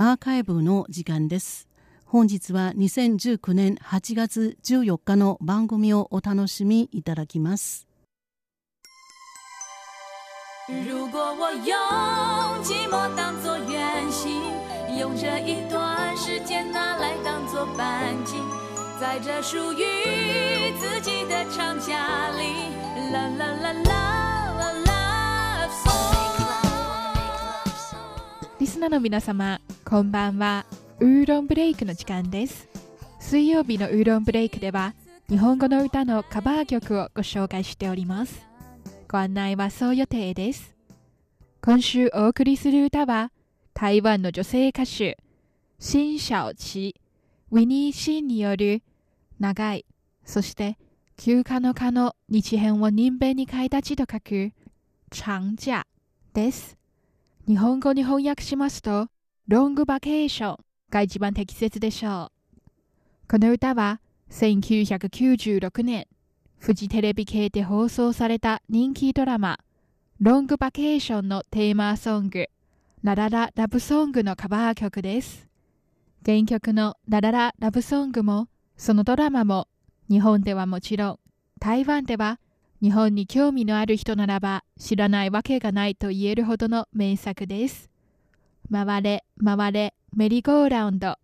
アーカイブの時間です。本日は2019年8月14日の番組をお楽しみいただきます。如果我用寂寞当作原型用这一段时间拿来当作半径在这属于自己的长假里啦啦啦啦啦リスナーの皆様こんばんは。ウーロンブレイクの時間です。水曜日のウーロンブレイクでは日本語の歌のカバー曲をご紹介しております。ご案内はそう予定です。今週お送りする歌は台湾の女性歌手新小琪ウィニー・シンによる長いそして休暇の蚊の日編を人弁に変えた字と書く長假です。日本語に翻訳しますとロングバケーションが一番適切でしょう。この歌は1996年フジテレビ系で放送された人気ドラマロングバケーションのテーマソングララララブソングのカバー曲です。原曲のララララブソングもそのドラマも日本ではもちろん台湾では日本に興味のある人ならば知らないわけがないと言えるほどの名作です。回れ回れメリーゴーラウンド。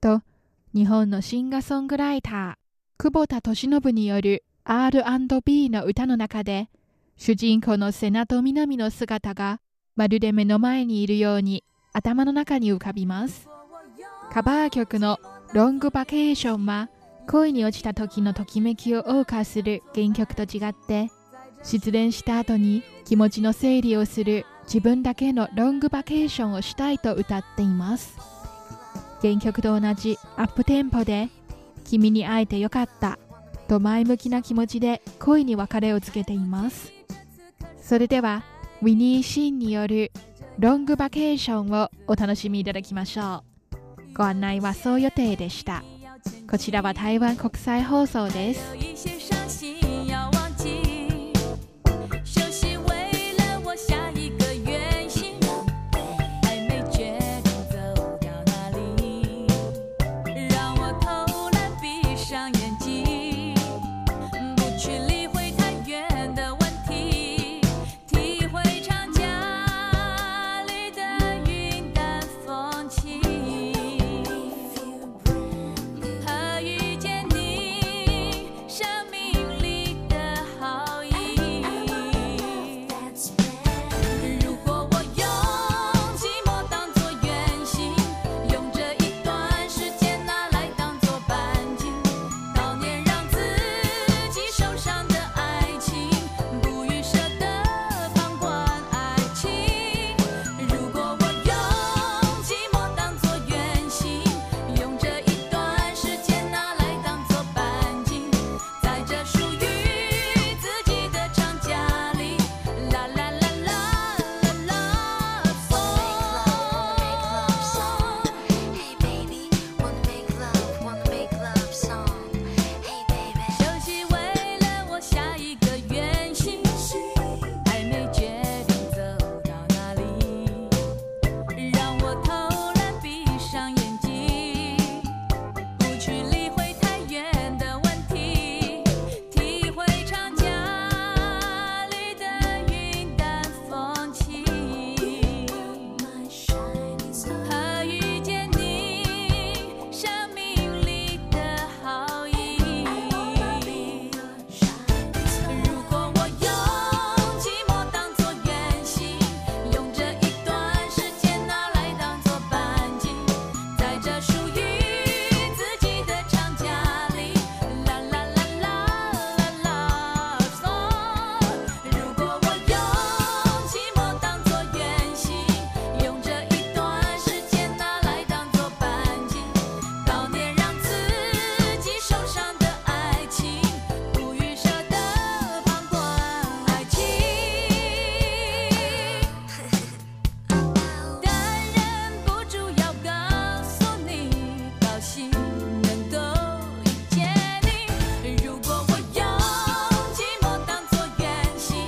と日本のシンガーソングライター久保田利伸による R&B の歌の中で主人公の瀬名と南の姿がまるで目の前にいるように頭の中に浮かびます。カバー曲のロングバケーションは恋に落ちた時のときめきを謳歌する原曲と違って失恋した後に気持ちの整理をする自分だけのロングバケーションをしたいと歌っています。原曲と同じアップテンポで君に会えてよかったと前向きな気持ちで恋に別れをつけています。それではウィニー・シーンによるロングバケーションをお楽しみいただきましょう。ご案内はそう予定でした。こちらは台湾国際放送です。naturally